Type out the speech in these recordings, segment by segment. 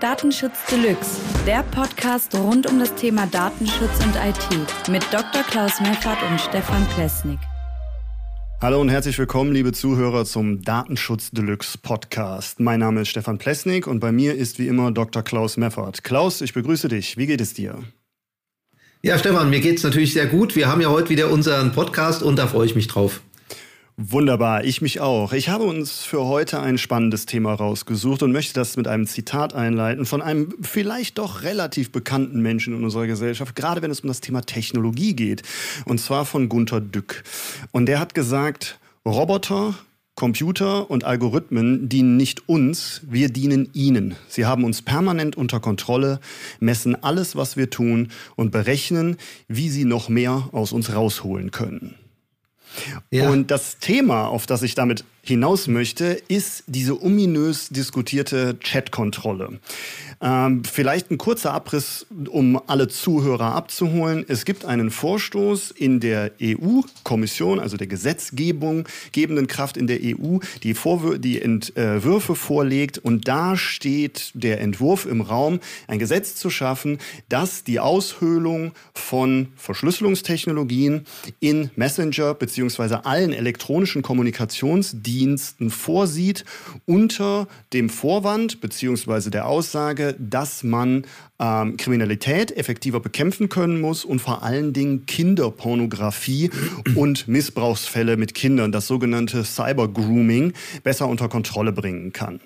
Datenschutz Deluxe, der Podcast rund um das Thema Datenschutz und IT mit Dr. Klaus Meffert und Stefan Plesnik. Hallo und herzlich willkommen, liebe Zuhörer, zum Datenschutz Deluxe Podcast. Mein Name ist Stefan Plesnik und bei mir ist wie immer Dr. Klaus Meffert. Klaus, ich begrüße dich. Wie geht es dir? Ja, Stefan, mir geht es natürlich sehr gut. Wir haben ja heute wieder unseren Podcast und da freue ich mich drauf. Wunderbar, ich mich auch. Ich habe uns für heute ein spannendes Thema rausgesucht und möchte das mit einem Zitat einleiten von einem vielleicht doch relativ bekannten Menschen in unserer Gesellschaft, gerade wenn es um das Thema Technologie geht. Und zwar von Gunter Dück. Und der hat gesagt, Roboter, Computer und Algorithmen dienen nicht uns, wir dienen ihnen. Sie haben uns permanent unter Kontrolle, messen alles, was wir tun und berechnen, wie sie noch mehr aus uns rausholen können. Ja. Und das Thema, auf das ich damit hinaus möchte, ist diese ominös diskutierte Chat-Kontrolle. Ähm, vielleicht ein kurzer Abriss, um alle Zuhörer abzuholen. Es gibt einen Vorstoß in der EU-Kommission, also der Gesetzgebung gebenden Kraft in der EU, die, Vorwür die Entwürfe vorlegt. Und da steht der Entwurf im Raum, ein Gesetz zu schaffen, das die Aushöhlung von Verschlüsselungstechnologien in Messenger beziehungsweise allen elektronischen Kommunikationsdiensten vorsieht, unter dem Vorwand beziehungsweise der Aussage, dass man ähm, Kriminalität effektiver bekämpfen können muss und vor allen Dingen Kinderpornografie und Missbrauchsfälle mit Kindern, das sogenannte Cyber-Grooming, besser unter Kontrolle bringen kann.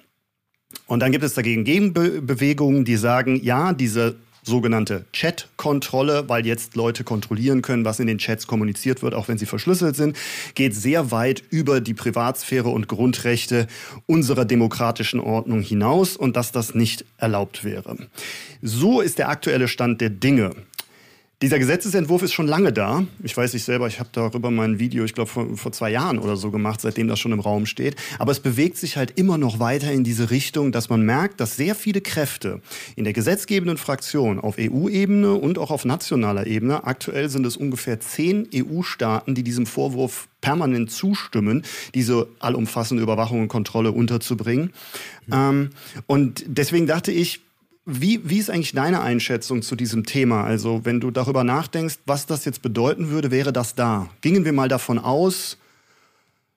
Und dann gibt es dagegen Gegenbewegungen, die sagen, ja, diese sogenannte Chat-Kontrolle, weil jetzt Leute kontrollieren können, was in den Chats kommuniziert wird, auch wenn sie verschlüsselt sind, geht sehr weit über die Privatsphäre und Grundrechte unserer demokratischen Ordnung hinaus und dass das nicht erlaubt wäre. So ist der aktuelle Stand der Dinge. Dieser Gesetzesentwurf ist schon lange da. Ich weiß nicht selber, ich habe darüber mein Video, ich glaube, vor, vor, zwei Jahren oder so gemacht, seitdem das schon im Raum steht. Aber es bewegt sich halt immer noch weiter in diese Richtung, dass man merkt, dass sehr viele Kräfte in der gesetzgebenden Fraktion auf EU-Ebene und auch auf nationaler Ebene, aktuell sind es ungefähr zehn EU-Staaten, die diesem Vorwurf permanent zustimmen, diese allumfassende Überwachung und Kontrolle unterzubringen. Mhm. Ähm, und deswegen dachte ich, wie, wie ist eigentlich deine Einschätzung zu diesem Thema? Also, wenn du darüber nachdenkst, was das jetzt bedeuten würde, wäre das da? Gingen wir mal davon aus,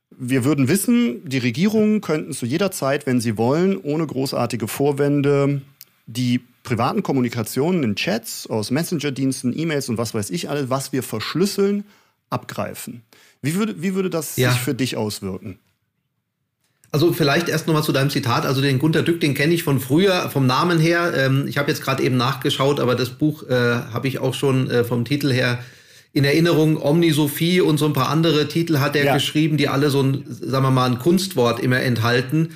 wir würden wissen, die Regierungen könnten zu jeder Zeit, wenn sie wollen, ohne großartige Vorwände die privaten Kommunikationen in Chats, aus Messenger-Diensten, E-Mails und was weiß ich alles, was wir verschlüsseln, abgreifen. Wie würde, wie würde das ja. sich für dich auswirken? Also vielleicht erst nochmal zu deinem Zitat. Also den Gunter Dück, den kenne ich von früher, vom Namen her. Ähm, ich habe jetzt gerade eben nachgeschaut, aber das Buch äh, habe ich auch schon äh, vom Titel her in Erinnerung. Omni Sophie und so ein paar andere Titel hat er ja. geschrieben, die alle so ein, sagen wir mal, ein Kunstwort immer enthalten.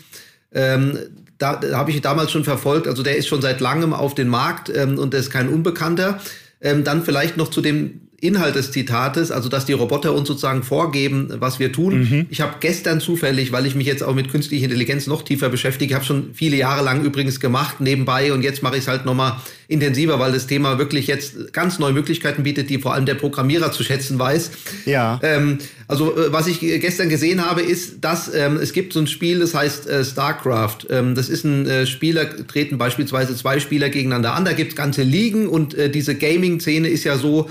Ähm, da, da habe ich damals schon verfolgt. Also der ist schon seit langem auf den Markt ähm, und der ist kein Unbekannter. Ähm, dann vielleicht noch zu dem Inhalt des Zitates, also dass die Roboter uns sozusagen vorgeben, was wir tun. Mhm. Ich habe gestern zufällig, weil ich mich jetzt auch mit künstlicher Intelligenz noch tiefer beschäftige, habe schon viele Jahre lang übrigens gemacht nebenbei und jetzt mache ich es halt nochmal intensiver, weil das Thema wirklich jetzt ganz neue Möglichkeiten bietet, die vor allem der Programmierer zu schätzen weiß. Ja. Ähm, also äh, was ich gestern gesehen habe, ist, dass ähm, es gibt so ein Spiel, das heißt äh, StarCraft. Ähm, das ist ein äh, Spieler, treten beispielsweise zwei Spieler gegeneinander an, da gibt's ganze Ligen und äh, diese Gaming-Szene ist ja so,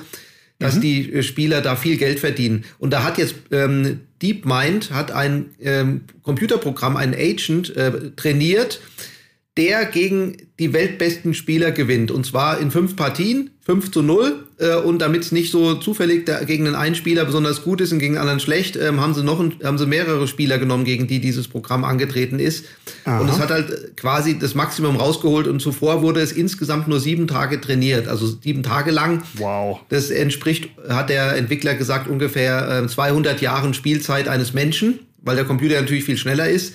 dass mhm. die äh, Spieler da viel Geld verdienen. Und da hat jetzt ähm, DeepMind hat ein ähm, Computerprogramm, ein Agent äh, trainiert, der gegen die weltbesten Spieler gewinnt. Und zwar in fünf Partien, 5 zu 0. Äh, und damit es nicht so zufällig da, gegen einen einen Spieler besonders gut ist und gegen einen anderen schlecht, ähm, haben sie noch ein, haben sie mehrere Spieler genommen, gegen die dieses Programm angetreten ist. Aha. Und es hat halt quasi das Maximum rausgeholt. Und zuvor wurde es insgesamt nur sieben Tage trainiert, also sieben Tage lang. Wow. Das entspricht, hat der Entwickler gesagt, ungefähr äh, 200 Jahren Spielzeit eines Menschen, weil der Computer natürlich viel schneller ist.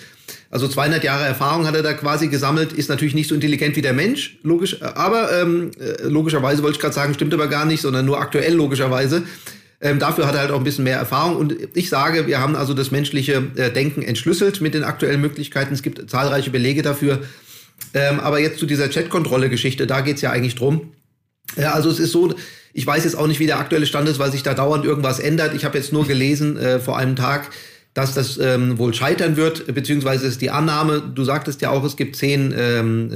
Also 200 Jahre Erfahrung hat er da quasi gesammelt, ist natürlich nicht so intelligent wie der Mensch, logisch, aber ähm, äh, logischerweise wollte ich gerade sagen, stimmt aber gar nicht, sondern nur aktuell logischerweise. Ähm, dafür hat er halt auch ein bisschen mehr Erfahrung. Und ich sage, wir haben also das menschliche äh, Denken entschlüsselt mit den aktuellen Möglichkeiten. Es gibt zahlreiche Belege dafür. Ähm, aber jetzt zu dieser Chat-Kontrolle-Geschichte, da geht's ja eigentlich drum. Ja, also es ist so, ich weiß jetzt auch nicht, wie der aktuelle Stand ist, weil sich da dauernd irgendwas ändert. Ich habe jetzt nur gelesen äh, vor einem Tag, dass das ähm, wohl scheitern wird, beziehungsweise ist die Annahme, du sagtest ja auch, es gibt zehn ähm,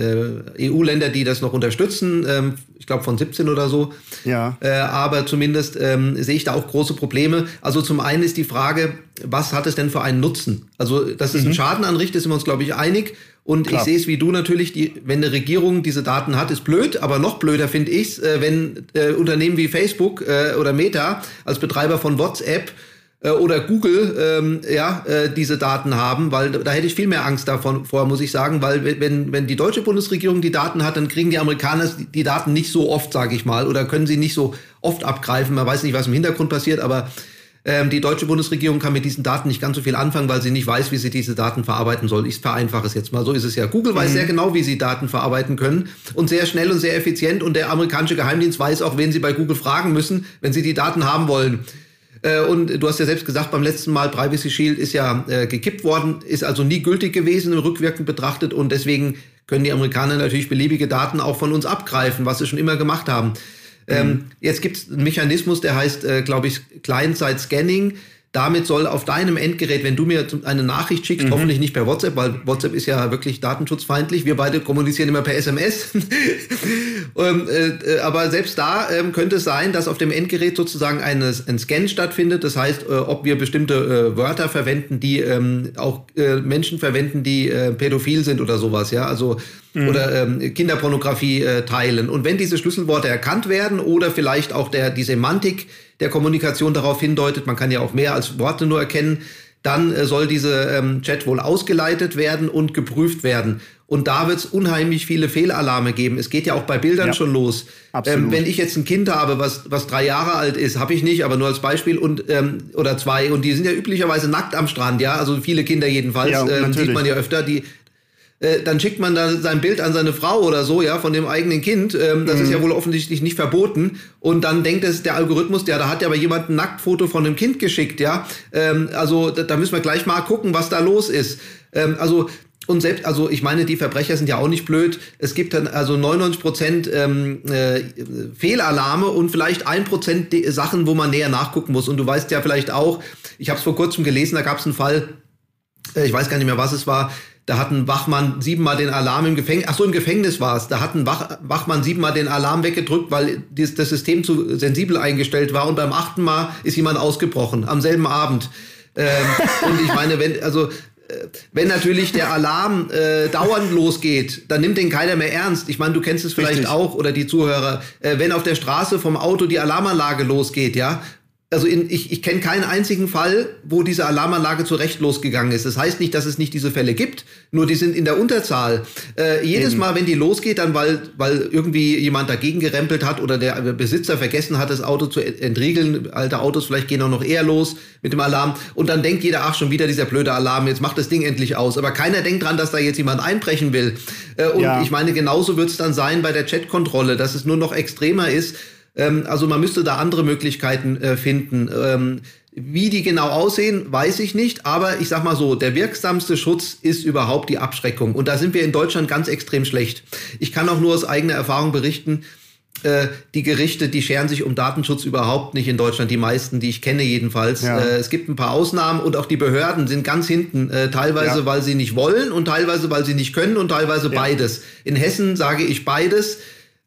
äh, EU-Länder, die das noch unterstützen, ähm, ich glaube von 17 oder so. Ja. Äh, aber zumindest ähm, sehe ich da auch große Probleme. Also zum einen ist die Frage, was hat es denn für einen Nutzen? Also, dass es mhm. einen Schaden anrichtet, sind wir uns, glaube ich, einig. Und Klar. ich sehe es wie du natürlich, die, wenn eine Regierung diese Daten hat, ist blöd, aber noch blöder finde ich es, äh, wenn äh, Unternehmen wie Facebook äh, oder Meta als Betreiber von WhatsApp äh, oder Google ähm, ja äh, diese Daten haben, weil da hätte ich viel mehr Angst davon vor, muss ich sagen, weil wenn wenn die deutsche Bundesregierung die Daten hat, dann kriegen die Amerikaner die Daten nicht so oft, sage ich mal, oder können sie nicht so oft abgreifen. Man weiß nicht, was im Hintergrund passiert, aber ähm, die deutsche Bundesregierung kann mit diesen Daten nicht ganz so viel anfangen, weil sie nicht weiß, wie sie diese Daten verarbeiten soll. Ich vereinfache es jetzt mal. So ist es ja. Google mhm. weiß sehr genau, wie sie Daten verarbeiten können und sehr schnell und sehr effizient. Und der amerikanische Geheimdienst weiß auch, wen sie bei Google fragen müssen, wenn sie die Daten haben wollen. Äh, und du hast ja selbst gesagt, beim letzten Mal Privacy Shield ist ja äh, gekippt worden, ist also nie gültig gewesen, rückwirkend betrachtet. Und deswegen können die Amerikaner natürlich beliebige Daten auch von uns abgreifen, was sie schon immer gemacht haben. Ähm, mhm. Ähm, jetzt gibt es einen Mechanismus, der heißt, äh, glaube ich, Client-Side-Scanning. Damit soll auf deinem Endgerät, wenn du mir eine Nachricht schickst, mhm. hoffentlich nicht per WhatsApp, weil WhatsApp ist ja wirklich datenschutzfeindlich. Wir beide kommunizieren immer per SMS. ähm, äh, aber selbst da ähm, könnte es sein, dass auf dem Endgerät sozusagen eine, ein Scan stattfindet. Das heißt, äh, ob wir bestimmte äh, Wörter verwenden, die ähm, auch äh, Menschen verwenden, die äh, pädophil sind oder sowas. Ja, also mhm. oder ähm, Kinderpornografie äh, teilen. Und wenn diese Schlüsselworte erkannt werden oder vielleicht auch der die Semantik der Kommunikation darauf hindeutet, man kann ja auch mehr als Worte nur erkennen, dann äh, soll diese ähm, Chat wohl ausgeleitet werden und geprüft werden. Und da wird es unheimlich viele Fehlalarme geben. Es geht ja auch bei Bildern ja, schon los. Ähm, wenn ich jetzt ein Kind habe, was, was drei Jahre alt ist, habe ich nicht, aber nur als Beispiel und ähm, oder zwei und die sind ja üblicherweise nackt am Strand, ja, also viele Kinder jedenfalls, ja, ähm, sieht man ja öfter, die äh, dann schickt man da sein Bild an seine Frau oder so, ja, von dem eigenen Kind. Ähm, das mhm. ist ja wohl offensichtlich nicht verboten. Und dann denkt es der Algorithmus, ja, da hat ja aber jemand ein Nacktfoto von einem Kind geschickt, ja. Ähm, also da, da, müssen wir gleich mal gucken, was da los ist. Ähm, also und selbst, also ich meine, die Verbrecher sind ja auch nicht blöd. Es gibt dann also 99 Prozent ähm, äh, Fehlalarme und vielleicht ein Prozent Sachen, wo man näher nachgucken muss. Und du weißt ja vielleicht auch, ich habe es vor kurzem gelesen, da gab es einen Fall, äh, ich weiß gar nicht mehr, was es war, da hat ein Wachmann siebenmal den Alarm im Gefängnis, ach so, im Gefängnis war es, da hat ein Wach, Wachmann siebenmal den Alarm weggedrückt, weil das, das System zu sensibel eingestellt war und beim achten Mal ist jemand ausgebrochen, am selben Abend. Ähm, und ich meine, wenn, also äh, wenn natürlich der Alarm äh, dauernd losgeht, dann nimmt den keiner mehr ernst. Ich meine, du kennst es vielleicht Richtig. auch oder die Zuhörer, äh, wenn auf der Straße vom Auto die Alarmanlage losgeht, ja, also in, ich, ich kenne keinen einzigen Fall, wo diese Alarmanlage zu Recht losgegangen ist. Das heißt nicht, dass es nicht diese Fälle gibt, nur die sind in der Unterzahl. Äh, jedes Eben. Mal, wenn die losgeht, dann weil, weil irgendwie jemand dagegen gerempelt hat oder der Besitzer vergessen hat, das Auto zu entriegeln. Alte Autos vielleicht gehen auch noch eher los mit dem Alarm. Und dann denkt jeder, ach, schon wieder dieser blöde Alarm, jetzt macht das Ding endlich aus. Aber keiner denkt dran, dass da jetzt jemand einbrechen will. Äh, und ja. ich meine, genauso wird es dann sein bei der Chatkontrolle, dass es nur noch extremer ist ähm, also man müsste da andere Möglichkeiten äh, finden. Ähm, wie die genau aussehen, weiß ich nicht, aber ich sag mal so, der wirksamste Schutz ist überhaupt die Abschreckung. Und da sind wir in Deutschland ganz extrem schlecht. Ich kann auch nur aus eigener Erfahrung berichten, äh, die Gerichte, die scheren sich um Datenschutz überhaupt nicht in Deutschland, die meisten, die ich kenne jedenfalls. Ja. Äh, es gibt ein paar Ausnahmen und auch die Behörden sind ganz hinten, äh, teilweise ja. weil sie nicht wollen und teilweise weil sie nicht können und teilweise ja. beides. In Hessen sage ich beides.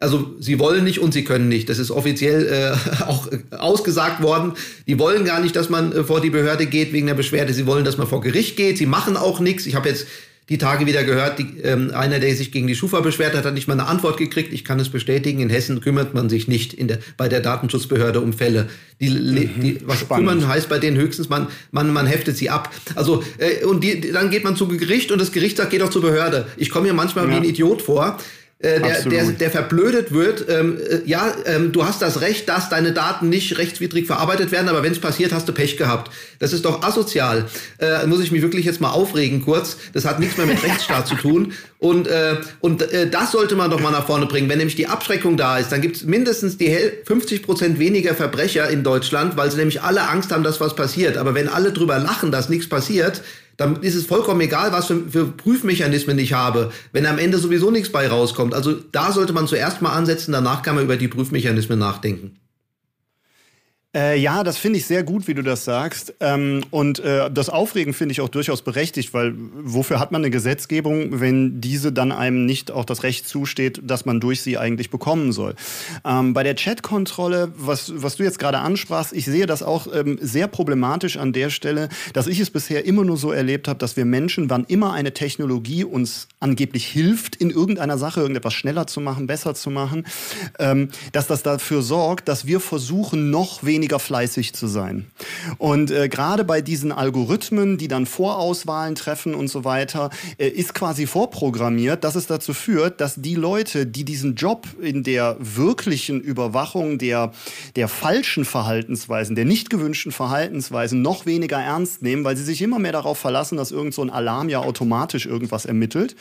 Also sie wollen nicht und sie können nicht. Das ist offiziell äh, auch ausgesagt worden. Die wollen gar nicht, dass man äh, vor die Behörde geht wegen der Beschwerde. Sie wollen, dass man vor Gericht geht. Sie machen auch nichts. Ich habe jetzt die Tage wieder gehört, die, ähm, einer, der sich gegen die Schufa beschwert hat, hat nicht mal eine Antwort gekriegt. Ich kann es bestätigen. In Hessen kümmert man sich nicht in der, bei der Datenschutzbehörde um Fälle. Die, mhm, die, was spannend. kümmern heißt bei denen höchstens, man, man, man heftet sie ab. Also, äh, und die, dann geht man zu Gericht und das Gericht sagt, geht doch zur Behörde. Ich komme mir manchmal ja. wie ein Idiot vor äh, der, der, der verblödet wird. Ähm, äh, ja, ähm, du hast das Recht, dass deine Daten nicht rechtswidrig verarbeitet werden, aber wenn es passiert, hast du Pech gehabt. Das ist doch asozial. Äh, muss ich mich wirklich jetzt mal aufregen kurz. Das hat nichts mehr mit Rechtsstaat zu tun. Und, äh, und äh, das sollte man doch mal nach vorne bringen. Wenn nämlich die Abschreckung da ist, dann gibt es mindestens die 50 Prozent weniger Verbrecher in Deutschland, weil sie nämlich alle Angst haben, dass was passiert. Aber wenn alle drüber lachen, dass nichts passiert, dann ist es vollkommen egal, was für, für, Prüfmechanismen ich habe, wenn am Ende sowieso nichts bei rauskommt. Also da sollte man zuerst mal ansetzen, danach kann man über die Prüfmechanismen nachdenken. Äh, ja, das finde ich sehr gut, wie du das sagst. Ähm, und äh, das Aufregen finde ich auch durchaus berechtigt, weil wofür hat man eine Gesetzgebung, wenn diese dann einem nicht auch das Recht zusteht, dass man durch sie eigentlich bekommen soll? Ähm, bei der Chatkontrolle, was, was du jetzt gerade ansprachst, ich sehe das auch ähm, sehr problematisch an der Stelle, dass ich es bisher immer nur so erlebt habe, dass wir Menschen, wann immer eine Technologie uns angeblich hilft, in irgendeiner Sache irgendetwas schneller zu machen, besser zu machen, ähm, dass das dafür sorgt, dass wir versuchen, noch weniger weniger fleißig zu sein. Und äh, gerade bei diesen Algorithmen, die dann Vorauswahlen treffen und so weiter, äh, ist quasi vorprogrammiert, dass es dazu führt, dass die Leute, die diesen Job in der wirklichen Überwachung der, der falschen Verhaltensweisen, der nicht gewünschten Verhaltensweisen noch weniger ernst nehmen, weil sie sich immer mehr darauf verlassen, dass irgend so ein Alarm ja automatisch irgendwas ermittelt.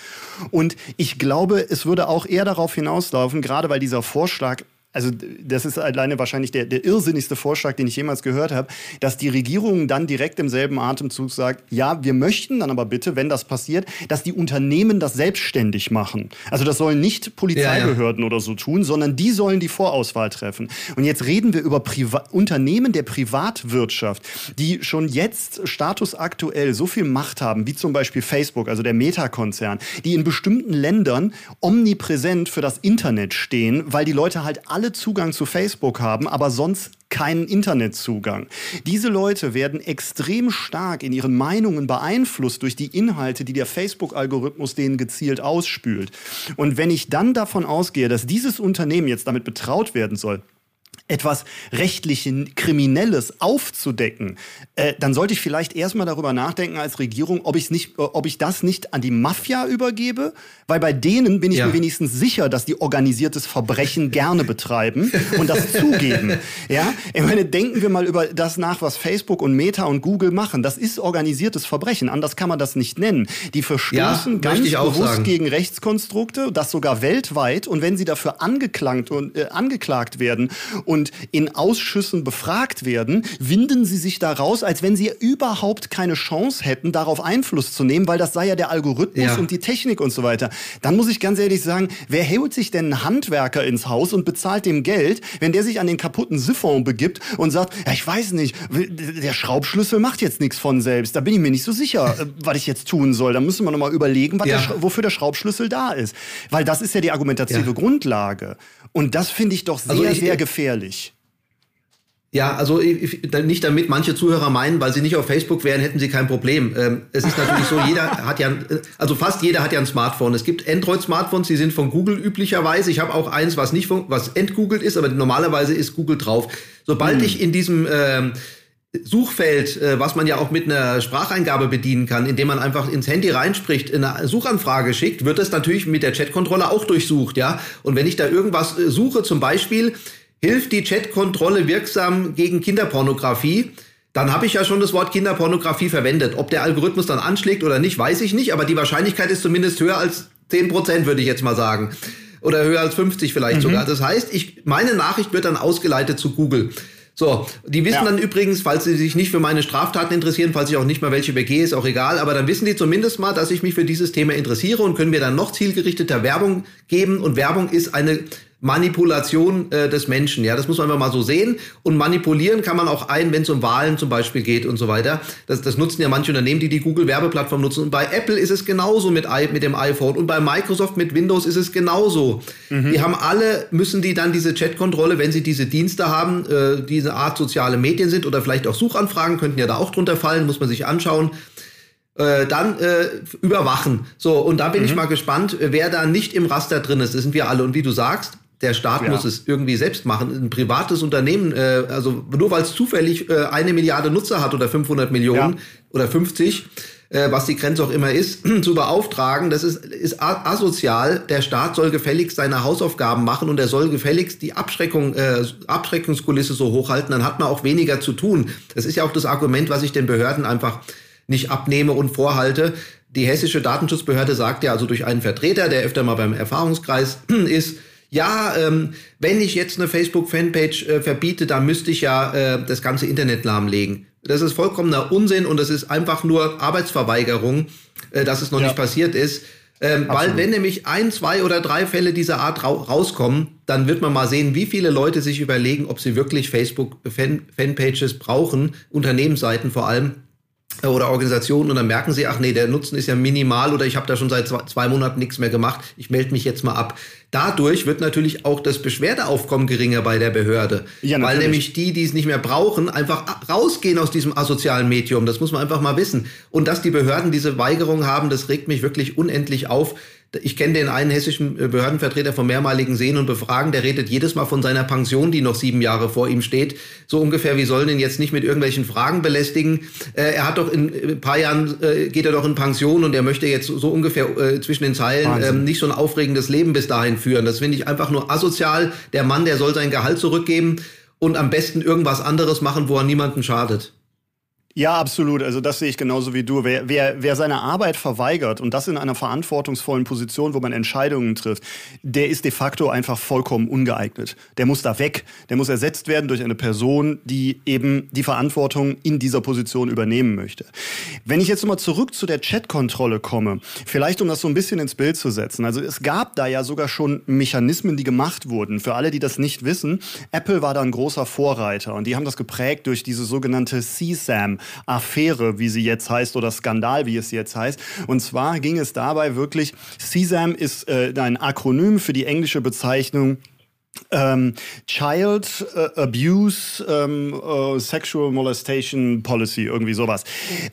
Und ich glaube, es würde auch eher darauf hinauslaufen, gerade weil dieser Vorschlag also das ist alleine wahrscheinlich der, der irrsinnigste Vorschlag, den ich jemals gehört habe, dass die Regierung dann direkt im selben Atemzug sagt, ja, wir möchten dann aber bitte, wenn das passiert, dass die Unternehmen das selbstständig machen. Also das sollen nicht Polizeibehörden ja, ja. oder so tun, sondern die sollen die Vorauswahl treffen. Und jetzt reden wir über Priva Unternehmen der Privatwirtschaft, die schon jetzt statusaktuell so viel Macht haben, wie zum Beispiel Facebook, also der Meta-Konzern, die in bestimmten Ländern omnipräsent für das Internet stehen, weil die Leute halt alle alle Zugang zu Facebook haben, aber sonst keinen Internetzugang. Diese Leute werden extrem stark in ihren Meinungen beeinflusst durch die Inhalte, die der Facebook-Algorithmus denen gezielt ausspült. Und wenn ich dann davon ausgehe, dass dieses Unternehmen jetzt damit betraut werden soll, etwas rechtlich Kriminelles aufzudecken, äh, dann sollte ich vielleicht erstmal darüber nachdenken als Regierung, ob, ich's nicht, äh, ob ich das nicht an die Mafia übergebe, weil bei denen bin ich ja. mir wenigstens sicher, dass die organisiertes Verbrechen gerne betreiben und das zugeben. Ja, ich meine, denken wir mal über das nach, was Facebook und Meta und Google machen. Das ist organisiertes Verbrechen, anders kann man das nicht nennen. Die verstoßen ja, ganz bewusst sagen. gegen Rechtskonstrukte, das sogar weltweit. Und wenn sie dafür angeklagt und äh, angeklagt werden und und in Ausschüssen befragt werden, winden sie sich da raus, als wenn sie überhaupt keine Chance hätten, darauf Einfluss zu nehmen, weil das sei ja der Algorithmus ja. und die Technik und so weiter. Dann muss ich ganz ehrlich sagen, wer holt sich denn einen Handwerker ins Haus und bezahlt dem Geld, wenn der sich an den kaputten Siphon begibt und sagt, ja, ich weiß nicht, der Schraubschlüssel macht jetzt nichts von selbst. Da bin ich mir nicht so sicher, äh, was ich jetzt tun soll. Da müssen wir nochmal überlegen, ja. der, wofür der Schraubschlüssel da ist. Weil das ist ja die argumentative ja. Grundlage. Und das finde ich doch sehr, also ich, sehr gefährlich. Ja, also nicht damit manche Zuhörer meinen, weil sie nicht auf Facebook wären, hätten sie kein Problem. Ähm, es ist natürlich so, jeder hat ja, also fast jeder hat ja ein Smartphone. Es gibt Android-Smartphones, die sind von Google üblicherweise. Ich habe auch eins, was nicht von, was entgoogelt ist, aber normalerweise ist Google drauf. Sobald hm. ich in diesem ähm, Suchfeld, äh, was man ja auch mit einer Spracheingabe bedienen kann, indem man einfach ins Handy reinspricht, eine Suchanfrage schickt, wird das natürlich mit der Chatkontrolle auch durchsucht, ja. Und wenn ich da irgendwas äh, suche, zum Beispiel, Hilft die Chatkontrolle wirksam gegen Kinderpornografie? Dann habe ich ja schon das Wort Kinderpornografie verwendet. Ob der Algorithmus dann anschlägt oder nicht, weiß ich nicht, aber die Wahrscheinlichkeit ist zumindest höher als 10 Prozent, würde ich jetzt mal sagen. Oder höher als 50 vielleicht mhm. sogar. Das heißt, ich, meine Nachricht wird dann ausgeleitet zu Google. So, die wissen ja. dann übrigens, falls sie sich nicht für meine Straftaten interessieren, falls ich auch nicht mal welche begehe, ist auch egal, aber dann wissen die zumindest mal, dass ich mich für dieses Thema interessiere und können mir dann noch zielgerichteter Werbung geben. Und Werbung ist eine Manipulation äh, des Menschen. Ja, das muss man einfach mal so sehen. Und manipulieren kann man auch ein, wenn es um Wahlen zum Beispiel geht und so weiter. Das, das nutzen ja manche Unternehmen, die die Google-Werbeplattform nutzen. Und bei Apple ist es genauso mit, mit dem iPhone. Und bei Microsoft mit Windows ist es genauso. Mhm. Die haben alle, müssen die dann diese Chat-Kontrolle, wenn sie diese Dienste haben, äh, diese Art soziale Medien sind oder vielleicht auch Suchanfragen, könnten ja da auch drunter fallen, muss man sich anschauen äh, dann äh, überwachen. So, und da bin mhm. ich mal gespannt, wer da nicht im Raster drin ist. Das sind wir alle. Und wie du sagst, der Staat ja. muss es irgendwie selbst machen. Ein privates Unternehmen, äh, also nur weil es zufällig äh, eine Milliarde Nutzer hat oder 500 Millionen ja. oder 50, äh, was die Grenze auch immer ist, zu beauftragen, das ist, ist asozial. Der Staat soll gefälligst seine Hausaufgaben machen und er soll gefälligst die Abschreckung, äh, Abschreckungskulisse so hochhalten, dann hat man auch weniger zu tun. Das ist ja auch das Argument, was ich den Behörden einfach nicht abnehme und vorhalte. Die hessische Datenschutzbehörde sagt ja also durch einen Vertreter, der öfter mal beim Erfahrungskreis ist, ja, ähm, wenn ich jetzt eine Facebook-Fanpage äh, verbiete, dann müsste ich ja äh, das ganze Internet lahmlegen. Das ist vollkommener Unsinn und das ist einfach nur Arbeitsverweigerung, äh, dass es noch ja. nicht passiert ist. Ähm, weil wenn nämlich ein, zwei oder drei Fälle dieser Art ra rauskommen, dann wird man mal sehen, wie viele Leute sich überlegen, ob sie wirklich Facebook-Fanpages brauchen, Unternehmensseiten vor allem, oder Organisationen und dann merken sie, ach nee, der Nutzen ist ja minimal oder ich habe da schon seit zwei Monaten nichts mehr gemacht, ich melde mich jetzt mal ab. Dadurch wird natürlich auch das Beschwerdeaufkommen geringer bei der Behörde, ja, weil nämlich die, die es nicht mehr brauchen, einfach rausgehen aus diesem asozialen Medium. Das muss man einfach mal wissen. Und dass die Behörden diese Weigerung haben, das regt mich wirklich unendlich auf. Ich kenne den einen hessischen äh, Behördenvertreter vom mehrmaligen Sehen und Befragen, der redet jedes Mal von seiner Pension, die noch sieben Jahre vor ihm steht. So ungefähr, wie sollen ihn jetzt nicht mit irgendwelchen Fragen belästigen. Äh, er hat doch in ein paar Jahren, äh, geht er doch in Pension und er möchte jetzt so ungefähr äh, zwischen den Zeilen ähm, nicht so ein aufregendes Leben bis dahin führen. Das finde ich einfach nur asozial. Der Mann, der soll sein Gehalt zurückgeben und am besten irgendwas anderes machen, wo er niemanden schadet. Ja, absolut. Also das sehe ich genauso wie du. Wer, wer, wer seine Arbeit verweigert und das in einer verantwortungsvollen Position, wo man Entscheidungen trifft, der ist de facto einfach vollkommen ungeeignet. Der muss da weg. Der muss ersetzt werden durch eine Person, die eben die Verantwortung in dieser Position übernehmen möchte. Wenn ich jetzt nochmal zurück zu der Chatkontrolle komme, vielleicht um das so ein bisschen ins Bild zu setzen. Also es gab da ja sogar schon Mechanismen, die gemacht wurden. Für alle, die das nicht wissen, Apple war da ein großer Vorreiter und die haben das geprägt durch diese sogenannte CSAM Affäre, wie sie jetzt heißt, oder Skandal, wie es jetzt heißt. Und zwar ging es dabei wirklich, CSAM ist äh, ein Akronym für die englische Bezeichnung ähm, Child äh, Abuse, ähm, äh, Sexual Molestation Policy, irgendwie sowas.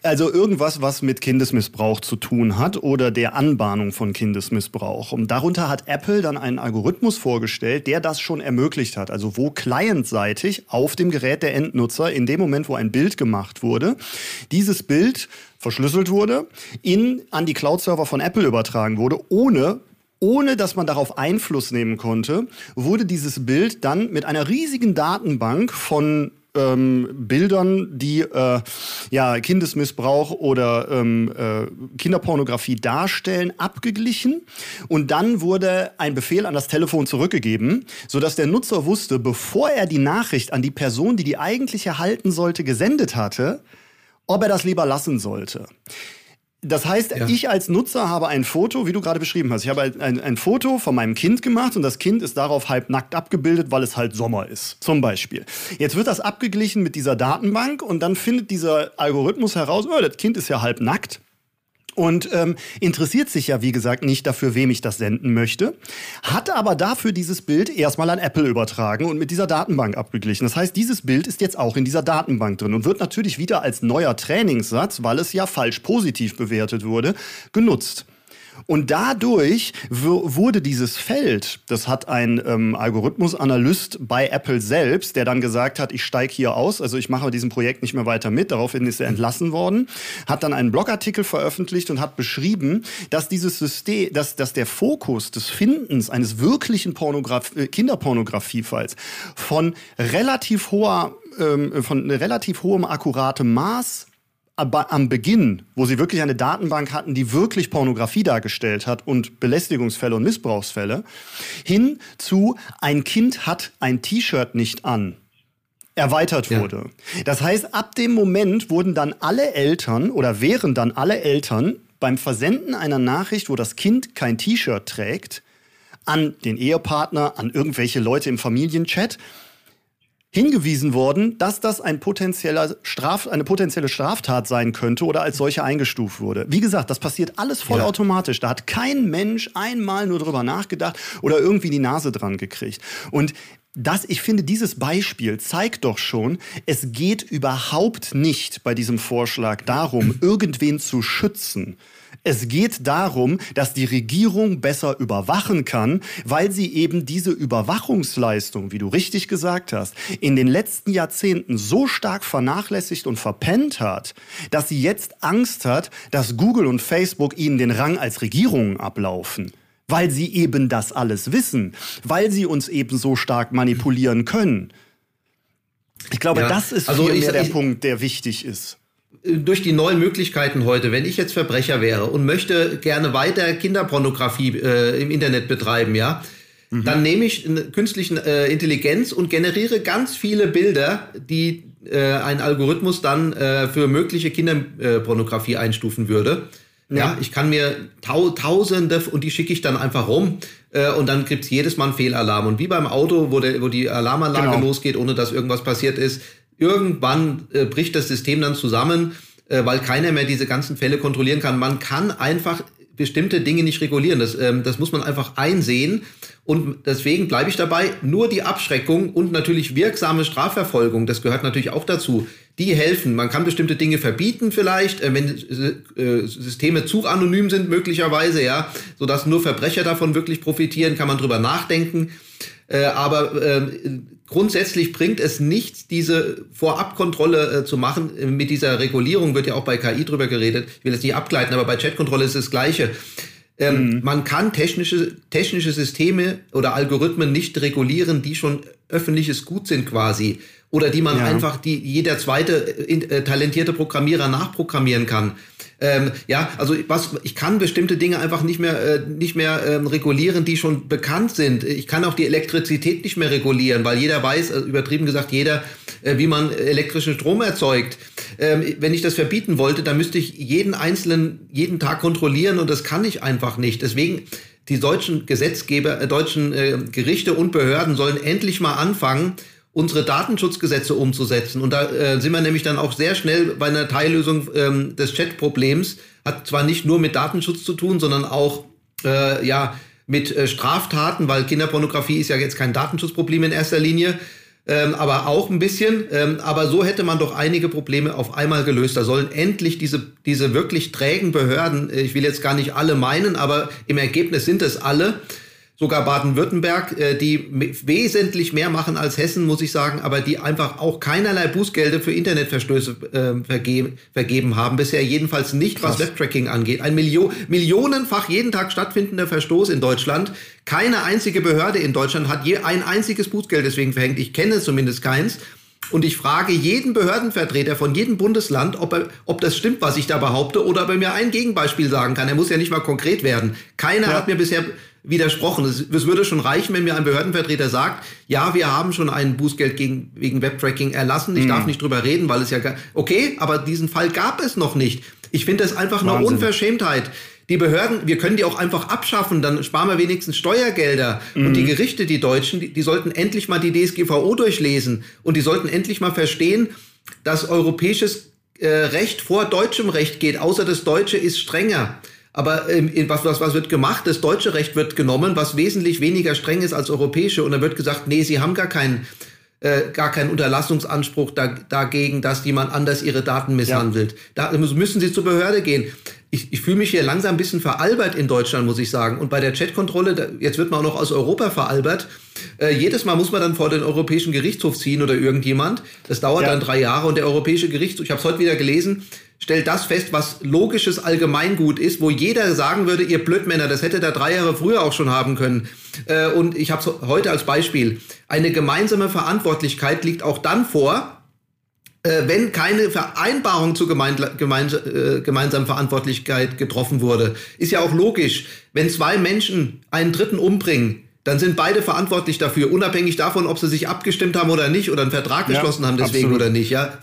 Also irgendwas, was mit Kindesmissbrauch zu tun hat oder der Anbahnung von Kindesmissbrauch. Und darunter hat Apple dann einen Algorithmus vorgestellt, der das schon ermöglicht hat. Also wo clientseitig auf dem Gerät der Endnutzer in dem Moment, wo ein Bild gemacht wurde, dieses Bild verschlüsselt wurde, in, an die Cloud-Server von Apple übertragen wurde, ohne ohne dass man darauf Einfluss nehmen konnte, wurde dieses Bild dann mit einer riesigen Datenbank von ähm, Bildern, die äh, ja, Kindesmissbrauch oder ähm, äh, Kinderpornografie darstellen, abgeglichen. Und dann wurde ein Befehl an das Telefon zurückgegeben, sodass der Nutzer wusste, bevor er die Nachricht an die Person, die die eigentlich erhalten sollte, gesendet hatte, ob er das lieber lassen sollte. Das heißt, ja. ich als Nutzer habe ein Foto, wie du gerade beschrieben hast. Ich habe ein, ein, Foto von meinem Kind gemacht und das Kind ist darauf halb nackt abgebildet, weil es halt Sommer ist, zum Beispiel. Jetzt wird das abgeglichen mit dieser Datenbank und dann findet dieser Algorithmus heraus, oh, das Kind ist ja halb nackt und ähm, interessiert sich ja, wie gesagt, nicht dafür, wem ich das senden möchte, hat aber dafür dieses Bild erstmal an Apple übertragen und mit dieser Datenbank abgeglichen. Das heißt, dieses Bild ist jetzt auch in dieser Datenbank drin und wird natürlich wieder als neuer Trainingssatz, weil es ja falsch positiv bewertet wurde, genutzt. Und dadurch wurde dieses Feld, das hat ein ähm, Algorithmusanalyst bei Apple selbst, der dann gesagt hat, ich steige hier aus, also ich mache diesem Projekt nicht mehr weiter mit, daraufhin ist er entlassen worden, hat dann einen Blogartikel veröffentlicht und hat beschrieben, dass dieses System, dass, dass der Fokus des Findens eines wirklichen äh, Kinderpornografiefalls von relativ hoher ähm, von relativ hohem akkuratem Maß aber am Beginn, wo sie wirklich eine Datenbank hatten, die wirklich Pornografie dargestellt hat und Belästigungsfälle und Missbrauchsfälle, hin zu ein Kind hat ein T-Shirt nicht an erweitert wurde. Ja. Das heißt, ab dem Moment wurden dann alle Eltern oder wären dann alle Eltern beim Versenden einer Nachricht, wo das Kind kein T-Shirt trägt, an den Ehepartner, an irgendwelche Leute im Familienchat, hingewiesen worden, dass das ein potenzieller Straf, eine potenzielle Straftat sein könnte oder als solche eingestuft wurde. Wie gesagt, das passiert alles vollautomatisch. Ja. Da hat kein Mensch einmal nur drüber nachgedacht oder irgendwie die Nase dran gekriegt. Und das, ich finde, dieses Beispiel zeigt doch schon, es geht überhaupt nicht bei diesem Vorschlag darum, irgendwen zu schützen, es geht darum, dass die Regierung besser überwachen kann, weil sie eben diese Überwachungsleistung, wie du richtig gesagt hast, in den letzten Jahrzehnten so stark vernachlässigt und verpennt hat, dass sie jetzt Angst hat, dass Google und Facebook ihnen den Rang als Regierungen ablaufen weil sie eben das alles wissen, weil sie uns eben so stark manipulieren können. Ich glaube, ja, das ist also ich, der ich, Punkt, der wichtig ist durch die neuen Möglichkeiten heute, wenn ich jetzt Verbrecher wäre und möchte gerne weiter Kinderpornografie äh, im Internet betreiben, ja, mhm. dann nehme ich eine künstliche äh, Intelligenz und generiere ganz viele Bilder, die äh, ein Algorithmus dann äh, für mögliche Kinderpornografie einstufen würde. Ja, ich kann mir tau Tausende und die schicke ich dann einfach rum äh, und dann gibt's jedes Mal einen Fehlalarm. Und wie beim Auto, wo, der, wo die Alarmanlage genau. losgeht, ohne dass irgendwas passiert ist, irgendwann äh, bricht das System dann zusammen, äh, weil keiner mehr diese ganzen Fälle kontrollieren kann. Man kann einfach bestimmte Dinge nicht regulieren. Das, ähm, das muss man einfach einsehen. Und deswegen bleibe ich dabei, nur die Abschreckung und natürlich wirksame Strafverfolgung, das gehört natürlich auch dazu, die helfen. Man kann bestimmte Dinge verbieten vielleicht, äh, wenn äh, Systeme zu anonym sind möglicherweise, ja, sodass nur Verbrecher davon wirklich profitieren, kann man drüber nachdenken. Äh, aber äh, grundsätzlich bringt es nichts, diese Vorabkontrolle zu machen. Mit dieser Regulierung wird ja auch bei KI drüber geredet. Ich will es nicht abgleiten, aber bei Chatkontrolle ist es das Gleiche. Ähm, mhm. Man kann technische, technische Systeme oder Algorithmen nicht regulieren, die schon öffentliches Gut sind quasi. Oder die man ja. einfach, die jeder zweite äh, talentierte Programmierer nachprogrammieren kann. Ähm, ja, also was, ich kann bestimmte Dinge einfach nicht mehr, äh, nicht mehr ähm, regulieren, die schon bekannt sind. Ich kann auch die Elektrizität nicht mehr regulieren, weil jeder weiß, äh, übertrieben gesagt, jeder, äh, wie man elektrischen Strom erzeugt. Ähm, wenn ich das verbieten wollte, dann müsste ich jeden einzelnen, jeden Tag kontrollieren und das kann ich einfach nicht. Deswegen die deutschen Gesetzgeber, äh, deutschen äh, Gerichte und Behörden sollen endlich mal anfangen, unsere Datenschutzgesetze umzusetzen. Und da äh, sind wir nämlich dann auch sehr schnell bei einer Teillösung ähm, des Chat-Problems. Hat zwar nicht nur mit Datenschutz zu tun, sondern auch äh, ja mit äh, Straftaten, weil Kinderpornografie ist ja jetzt kein Datenschutzproblem in erster Linie, ähm, aber auch ein bisschen. Ähm, aber so hätte man doch einige Probleme auf einmal gelöst. Da sollen endlich diese, diese wirklich trägen Behörden, äh, ich will jetzt gar nicht alle meinen, aber im Ergebnis sind es alle, sogar Baden-Württemberg, äh, die wesentlich mehr machen als Hessen, muss ich sagen, aber die einfach auch keinerlei Bußgelder für Internetverstöße äh, vergeben, vergeben haben. Bisher jedenfalls nicht, Krass. was Webtracking angeht. Ein Million, millionenfach jeden Tag stattfindender Verstoß in Deutschland. Keine einzige Behörde in Deutschland hat je ein einziges Bußgeld deswegen verhängt. Ich kenne zumindest keins. Und ich frage jeden Behördenvertreter von jedem Bundesland, ob, er, ob das stimmt, was ich da behaupte, oder ob er mir ein Gegenbeispiel sagen kann. Er muss ja nicht mal konkret werden. Keiner ja. hat mir bisher widersprochen. Es, es, würde schon reichen, wenn mir ein Behördenvertreter sagt, ja, wir haben schon ein Bußgeld gegen, wegen Webtracking erlassen. Ich mhm. darf nicht drüber reden, weil es ja, okay, aber diesen Fall gab es noch nicht. Ich finde das einfach Wahnsinn. eine Unverschämtheit. Die Behörden, wir können die auch einfach abschaffen, dann sparen wir wenigstens Steuergelder. Mhm. Und die Gerichte, die Deutschen, die, die sollten endlich mal die DSGVO durchlesen und die sollten endlich mal verstehen, dass europäisches äh, Recht vor deutschem Recht geht, außer das deutsche ist strenger. Aber ähm, was, was, was wird gemacht? Das deutsche Recht wird genommen, was wesentlich weniger streng ist als europäische. Und dann wird gesagt, nee, sie haben gar keinen äh, gar keinen Unterlassungsanspruch da, dagegen, dass jemand anders ihre Daten misshandelt. Ja. Da müssen sie zur Behörde gehen. Ich, ich fühle mich hier langsam ein bisschen veralbert in Deutschland, muss ich sagen. Und bei der Chatkontrolle, jetzt wird man auch noch aus Europa veralbert. Äh, jedes Mal muss man dann vor den Europäischen Gerichtshof ziehen oder irgendjemand. Das dauert ja. dann drei Jahre und der Europäische Gerichtshof, ich habe es heute wieder gelesen, stellt das fest, was logisches Allgemeingut ist, wo jeder sagen würde, ihr Blödmänner, das hätte der drei Jahre früher auch schon haben können. Äh, und ich habe es heute als Beispiel. Eine gemeinsame Verantwortlichkeit liegt auch dann vor, äh, wenn keine Vereinbarung zur gemein, gemein, äh, gemeinsamen Verantwortlichkeit getroffen wurde. Ist ja auch logisch. Wenn zwei Menschen einen Dritten umbringen, dann sind beide verantwortlich dafür, unabhängig davon, ob sie sich abgestimmt haben oder nicht oder einen Vertrag geschlossen ja, haben deswegen absolut. oder nicht. Ja,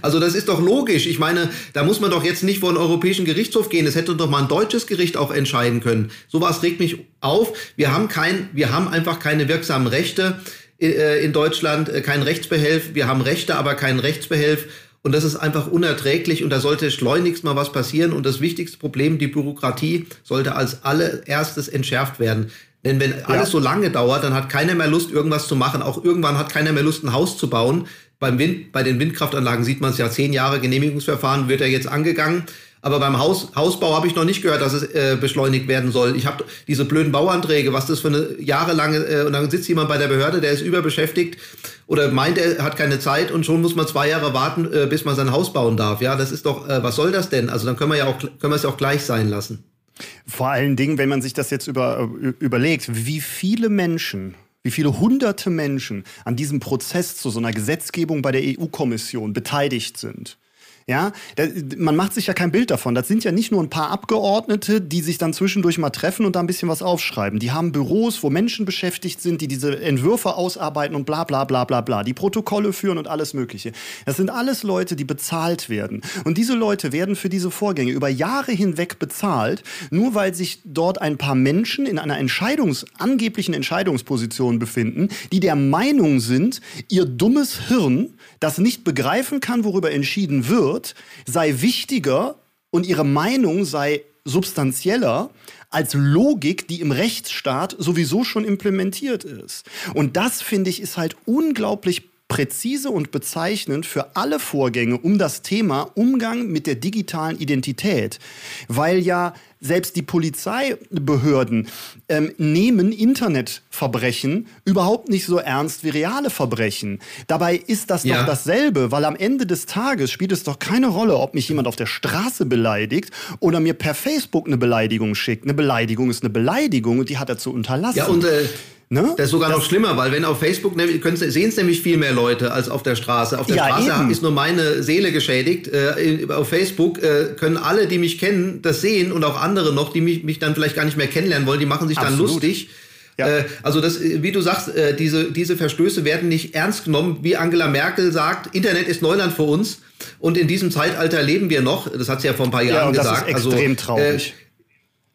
also das ist doch logisch. Ich meine, da muss man doch jetzt nicht vor einen europäischen Gerichtshof gehen. Es hätte doch mal ein deutsches Gericht auch entscheiden können. Sowas regt mich auf. Wir haben kein, wir haben einfach keine wirksamen Rechte äh, in Deutschland, äh, kein Rechtsbehelf. Wir haben Rechte, aber keinen Rechtsbehelf. Und das ist einfach unerträglich und da sollte schleunigst mal was passieren. Und das wichtigste Problem, die Bürokratie, sollte als allererstes entschärft werden. Denn wenn ja. alles so lange dauert, dann hat keiner mehr Lust, irgendwas zu machen. Auch irgendwann hat keiner mehr Lust, ein Haus zu bauen. Beim Wind, bei den Windkraftanlagen sieht man es ja, zehn Jahre Genehmigungsverfahren wird ja jetzt angegangen. Aber beim Haus, Hausbau habe ich noch nicht gehört, dass es äh, beschleunigt werden soll. Ich habe diese blöden Bauanträge, was das für eine jahrelange, äh, und dann sitzt jemand bei der Behörde, der ist überbeschäftigt oder meint, er hat keine Zeit und schon muss man zwei Jahre warten, äh, bis man sein Haus bauen darf. Ja, das ist doch, äh, was soll das denn? Also dann können wir ja auch, können wir es ja auch gleich sein lassen. Vor allen Dingen, wenn man sich das jetzt über, überlegt, wie viele Menschen, wie viele hunderte Menschen an diesem Prozess zu so einer Gesetzgebung bei der EU-Kommission beteiligt sind. Ja, man macht sich ja kein Bild davon. Das sind ja nicht nur ein paar Abgeordnete, die sich dann zwischendurch mal treffen und da ein bisschen was aufschreiben. Die haben Büros, wo Menschen beschäftigt sind, die diese Entwürfe ausarbeiten und bla bla bla bla bla, die Protokolle führen und alles Mögliche. Das sind alles Leute, die bezahlt werden. Und diese Leute werden für diese Vorgänge über Jahre hinweg bezahlt, nur weil sich dort ein paar Menschen in einer Entscheidungs-, angeblichen Entscheidungsposition befinden, die der Meinung sind, ihr dummes Hirn, das nicht begreifen kann, worüber entschieden wird, wird, sei wichtiger und ihre Meinung sei substanzieller als Logik, die im Rechtsstaat sowieso schon implementiert ist. Und das, finde ich, ist halt unglaublich präzise und bezeichnend für alle Vorgänge um das Thema Umgang mit der digitalen Identität. Weil ja selbst die Polizeibehörden ähm, nehmen Internetverbrechen überhaupt nicht so ernst wie reale Verbrechen. Dabei ist das ja. doch dasselbe, weil am Ende des Tages spielt es doch keine Rolle, ob mich jemand auf der Straße beleidigt oder mir per Facebook eine Beleidigung schickt. Eine Beleidigung ist eine Beleidigung und die hat er zu unterlassen. Ja, und äh Ne? Das ist sogar das noch schlimmer, weil wenn auf Facebook sehen es nämlich viel mehr Leute als auf der Straße. Auf der ja, Straße eben. ist nur meine Seele geschädigt. Äh, auf Facebook äh, können alle, die mich kennen, das sehen und auch andere noch, die mich, mich dann vielleicht gar nicht mehr kennenlernen wollen, die machen sich Absolut. dann lustig. Ja. Äh, also das, wie du sagst, äh, diese, diese Verstöße werden nicht ernst genommen. Wie Angela Merkel sagt, Internet ist Neuland für uns. Und in diesem Zeitalter leben wir noch. Das hat sie ja vor ein paar Jahren ja, und gesagt. Das ist extrem also, traurig.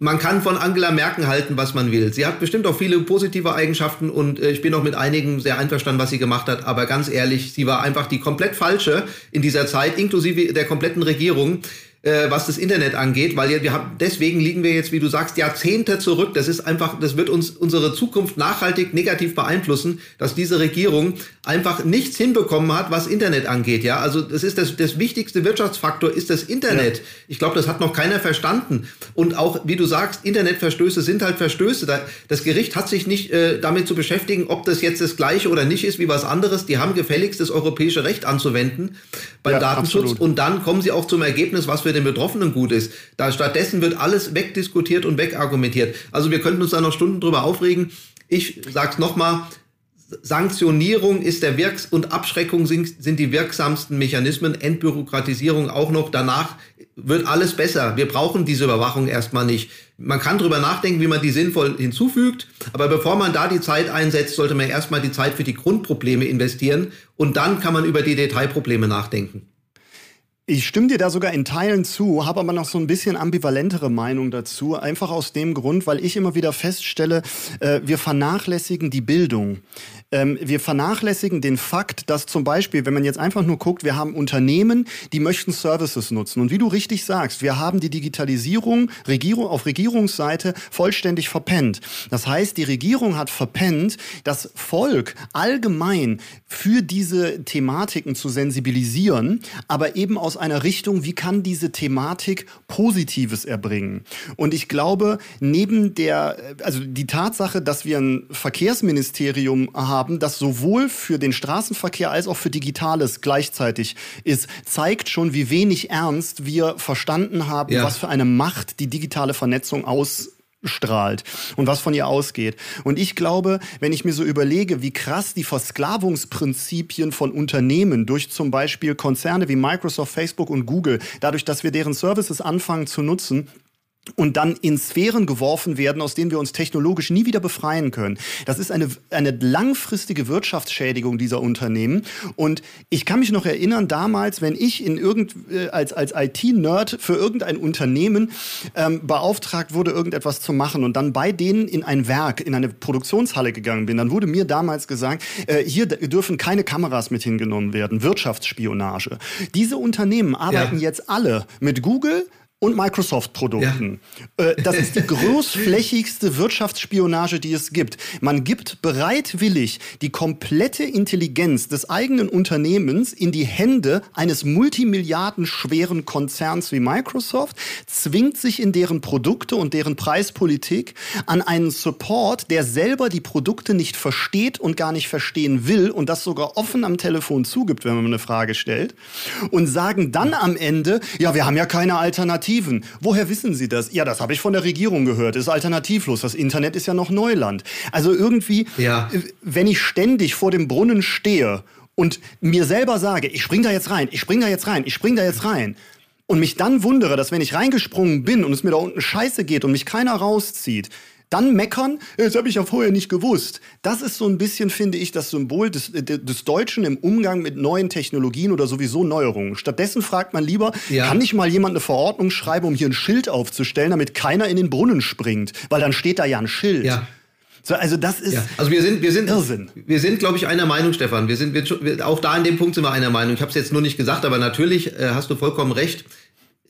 Man kann von Angela Merkel halten, was man will. Sie hat bestimmt auch viele positive Eigenschaften und äh, ich bin auch mit einigen sehr einverstanden, was sie gemacht hat. Aber ganz ehrlich, sie war einfach die komplett falsche in dieser Zeit, inklusive der kompletten Regierung äh, was das Internet angeht, weil wir haben, deswegen liegen wir jetzt, wie du sagst, Jahrzehnte zurück. Das ist einfach, das wird uns unsere Zukunft nachhaltig negativ beeinflussen, dass diese Regierung einfach nichts hinbekommen hat, was Internet angeht. Ja, also das ist das, das wichtigste Wirtschaftsfaktor ist das Internet. Ja. Ich glaube, das hat noch keiner verstanden. Und auch, wie du sagst, Internetverstöße sind halt Verstöße. Das Gericht hat sich nicht äh, damit zu beschäftigen, ob das jetzt das Gleiche oder nicht ist wie was anderes. Die haben gefälligst das europäische Recht anzuwenden beim ja, Datenschutz. Absolut. Und dann kommen sie auch zum Ergebnis, was für den Betroffenen gut ist. Da stattdessen wird alles wegdiskutiert und wegargumentiert. Also wir könnten uns da noch Stunden drüber aufregen. Ich sag's nochmal, Sanktionierung ist der Wirks- und Abschreckung sind, sind die wirksamsten Mechanismen, Entbürokratisierung auch noch. Danach wird alles besser. Wir brauchen diese Überwachung erstmal nicht. Man kann drüber nachdenken, wie man die sinnvoll hinzufügt, aber bevor man da die Zeit einsetzt, sollte man erstmal die Zeit für die Grundprobleme investieren und dann kann man über die Detailprobleme nachdenken. Ich stimme dir da sogar in Teilen zu, habe aber noch so ein bisschen ambivalentere Meinung dazu. Einfach aus dem Grund, weil ich immer wieder feststelle, äh, wir vernachlässigen die Bildung. Ähm, wir vernachlässigen den Fakt, dass zum Beispiel, wenn man jetzt einfach nur guckt, wir haben Unternehmen, die möchten Services nutzen. Und wie du richtig sagst, wir haben die Digitalisierung Regierung, auf Regierungsseite vollständig verpennt. Das heißt, die Regierung hat verpennt, das Volk allgemein für diese Thematiken zu sensibilisieren, aber eben aus einer Richtung, wie kann diese Thematik Positives erbringen. Und ich glaube, neben der, also die Tatsache, dass wir ein Verkehrsministerium haben, haben, das sowohl für den Straßenverkehr als auch für Digitales gleichzeitig ist, zeigt schon, wie wenig ernst wir verstanden haben, ja. was für eine Macht die digitale Vernetzung aus strahlt und was von ihr ausgeht. Und ich glaube, wenn ich mir so überlege, wie krass die Versklavungsprinzipien von Unternehmen durch zum Beispiel Konzerne wie Microsoft, Facebook und Google, dadurch, dass wir deren Services anfangen zu nutzen, und dann in Sphären geworfen werden, aus denen wir uns technologisch nie wieder befreien können. Das ist eine, eine langfristige Wirtschaftsschädigung dieser Unternehmen. Und ich kann mich noch erinnern, damals, wenn ich in irgend, äh, als, als IT-Nerd für irgendein Unternehmen ähm, beauftragt wurde, irgendetwas zu machen und dann bei denen in ein Werk, in eine Produktionshalle gegangen bin, dann wurde mir damals gesagt, äh, hier dürfen keine Kameras mit hingenommen werden, Wirtschaftsspionage. Diese Unternehmen arbeiten ja. jetzt alle mit Google, und Microsoft-Produkten. Ja. Äh, das ist die großflächigste Wirtschaftsspionage, die es gibt. Man gibt bereitwillig die komplette Intelligenz des eigenen Unternehmens in die Hände eines multimilliardenschweren Konzerns wie Microsoft, zwingt sich in deren Produkte und deren Preispolitik an einen Support, der selber die Produkte nicht versteht und gar nicht verstehen will und das sogar offen am Telefon zugibt, wenn man eine Frage stellt, und sagen dann am Ende, ja, wir haben ja keine Alternative Alternativen. Woher wissen Sie das? Ja, das habe ich von der Regierung gehört. Ist alternativlos. Das Internet ist ja noch Neuland. Also irgendwie, ja. wenn ich ständig vor dem Brunnen stehe und mir selber sage, ich spring da jetzt rein, ich spring da jetzt rein, ich spring da jetzt rein und mich dann wundere, dass wenn ich reingesprungen bin und es mir da unten scheiße geht und mich keiner rauszieht, dann meckern, das habe ich ja vorher nicht gewusst. Das ist so ein bisschen, finde ich, das Symbol des, äh, des Deutschen im Umgang mit neuen Technologien oder sowieso Neuerungen. Stattdessen fragt man lieber, ja. kann nicht mal jemand eine Verordnung schreiben, um hier ein Schild aufzustellen, damit keiner in den Brunnen springt? Weil dann steht da ja ein Schild. Ja. So, also das ist ja, also wir sind wir sind Irrsinn. Wir sind glaube ich einer Meinung, Stefan. Wir sind wir, auch da in dem Punkt sind wir einer Meinung. Ich habe es jetzt nur nicht gesagt, aber natürlich äh, hast du vollkommen recht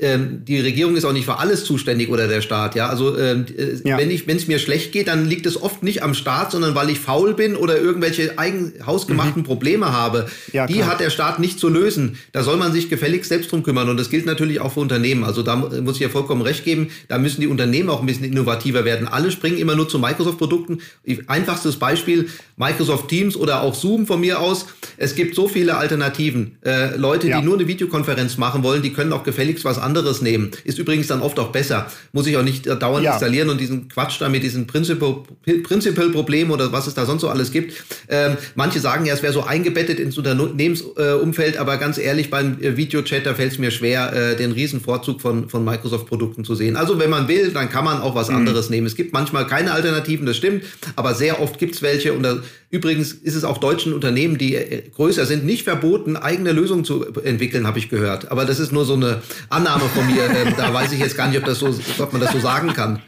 ähm, die Regierung ist auch nicht für alles zuständig oder der Staat. Ja, also ähm, äh, ja. wenn ich, wenn es mir schlecht geht, dann liegt es oft nicht am Staat, sondern weil ich faul bin oder irgendwelche eigen hausgemachten mhm. Probleme habe. Ja, die hat der Staat nicht zu lösen. Da soll man sich gefälligst selbst drum kümmern. Und das gilt natürlich auch für Unternehmen. Also da muss ich ja vollkommen recht geben. Da müssen die Unternehmen auch ein bisschen innovativer werden. Alle springen immer nur zu Microsoft-Produkten. Einfachstes Beispiel: Microsoft Teams oder auch Zoom von mir aus. Es gibt so viele Alternativen. Äh, Leute, ja. die nur eine Videokonferenz machen wollen, die können auch gefälligst was anderes anderes nehmen. Ist übrigens dann oft auch besser. Muss ich auch nicht äh, dauernd ja. installieren und diesen Quatsch da mit diesem Principal-Problem oder was es da sonst so alles gibt. Ähm, manche sagen ja, es wäre so eingebettet ins Unternehmensumfeld, aber ganz ehrlich, beim äh, Videochat, da fällt es mir schwer, äh, den Riesenvorzug von, von Microsoft-Produkten zu sehen. Also wenn man will, dann kann man auch was mhm. anderes nehmen. Es gibt manchmal keine Alternativen, das stimmt, aber sehr oft gibt es welche und da, übrigens ist es auch deutschen Unternehmen, die äh, größer sind, nicht verboten, eigene Lösungen zu entwickeln, habe ich gehört. Aber das ist nur so eine Annahme Annahme von mir. Ähm, da weiß ich jetzt gar nicht, ob, das so, ob man das so sagen kann.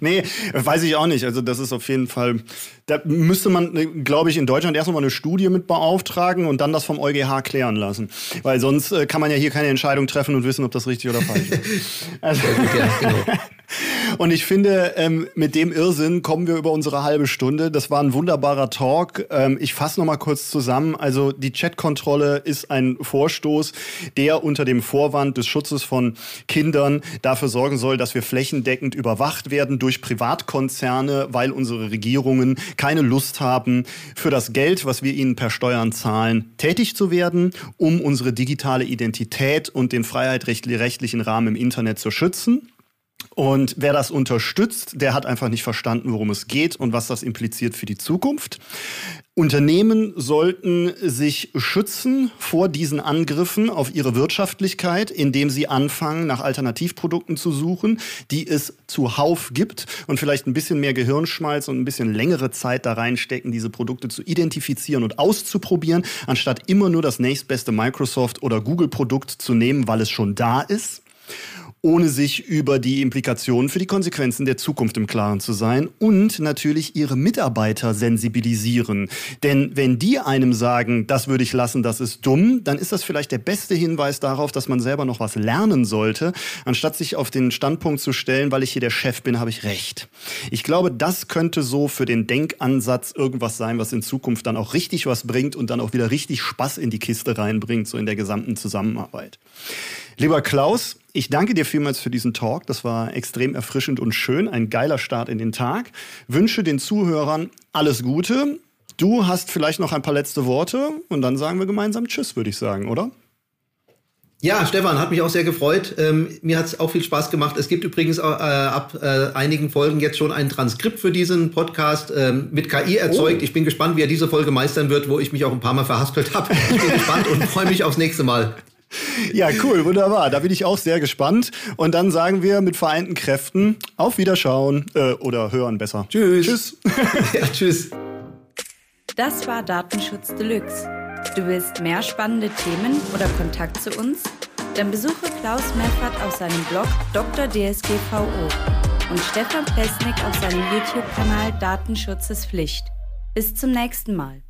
Nee, weiß ich auch nicht. Also das ist auf jeden Fall, da müsste man, äh, glaube ich, in Deutschland erst mal eine Studie mit beauftragen und dann das vom EuGH klären lassen. Weil sonst äh, kann man ja hier keine Entscheidung treffen und wissen, ob das richtig oder falsch ist. Also, ja, genau. Und ich finde, ähm, mit dem Irrsinn kommen wir über unsere halbe Stunde. Das war ein wunderbarer Talk. Ähm, ich fasse noch mal kurz zusammen. Also die Chatkontrolle ist ein Vorstoß, der unter dem Vorwand des Schutzes von Kindern dafür sorgen soll, dass wir flächendeckend überwacht werden durch Privatkonzerne, weil unsere Regierungen keine Lust haben, für das Geld, was wir ihnen per Steuern zahlen, tätig zu werden, um unsere digitale Identität und den freiheitrechtlichen Rahmen im Internet zu schützen. Und wer das unterstützt, der hat einfach nicht verstanden, worum es geht und was das impliziert für die Zukunft. Unternehmen sollten sich schützen vor diesen Angriffen auf ihre Wirtschaftlichkeit, indem sie anfangen, nach Alternativprodukten zu suchen, die es zuhauf gibt und vielleicht ein bisschen mehr Gehirnschmalz und ein bisschen längere Zeit da reinstecken, diese Produkte zu identifizieren und auszuprobieren, anstatt immer nur das nächstbeste Microsoft oder Google Produkt zu nehmen, weil es schon da ist ohne sich über die Implikationen für die Konsequenzen der Zukunft im Klaren zu sein und natürlich ihre Mitarbeiter sensibilisieren. Denn wenn die einem sagen, das würde ich lassen, das ist dumm, dann ist das vielleicht der beste Hinweis darauf, dass man selber noch was lernen sollte, anstatt sich auf den Standpunkt zu stellen, weil ich hier der Chef bin, habe ich recht. Ich glaube, das könnte so für den Denkansatz irgendwas sein, was in Zukunft dann auch richtig was bringt und dann auch wieder richtig Spaß in die Kiste reinbringt, so in der gesamten Zusammenarbeit. Lieber Klaus, ich danke dir vielmals für diesen Talk. Das war extrem erfrischend und schön. Ein geiler Start in den Tag. Wünsche den Zuhörern alles Gute. Du hast vielleicht noch ein paar letzte Worte und dann sagen wir gemeinsam Tschüss, würde ich sagen, oder? Ja, Stefan, hat mich auch sehr gefreut. Ähm, mir hat es auch viel Spaß gemacht. Es gibt übrigens äh, ab äh, einigen Folgen jetzt schon ein Transkript für diesen Podcast ähm, mit KI erzeugt. Oh. Ich bin gespannt, wie er diese Folge meistern wird, wo ich mich auch ein paar Mal verhaspelt habe. Ich bin gespannt und freue mich aufs nächste Mal. Ja, cool, wunderbar. Da bin ich auch sehr gespannt. Und dann sagen wir mit vereinten Kräften auf Wiederschauen äh, oder hören besser. Tschüss. Tschüss. ja, tschüss. Das war Datenschutz Deluxe. Du willst mehr spannende Themen oder Kontakt zu uns? Dann besuche Klaus Meffert auf seinem Blog Dr. DSGVO und Stefan Plesnik auf seinem YouTube-Kanal Datenschutz ist Pflicht. Bis zum nächsten Mal.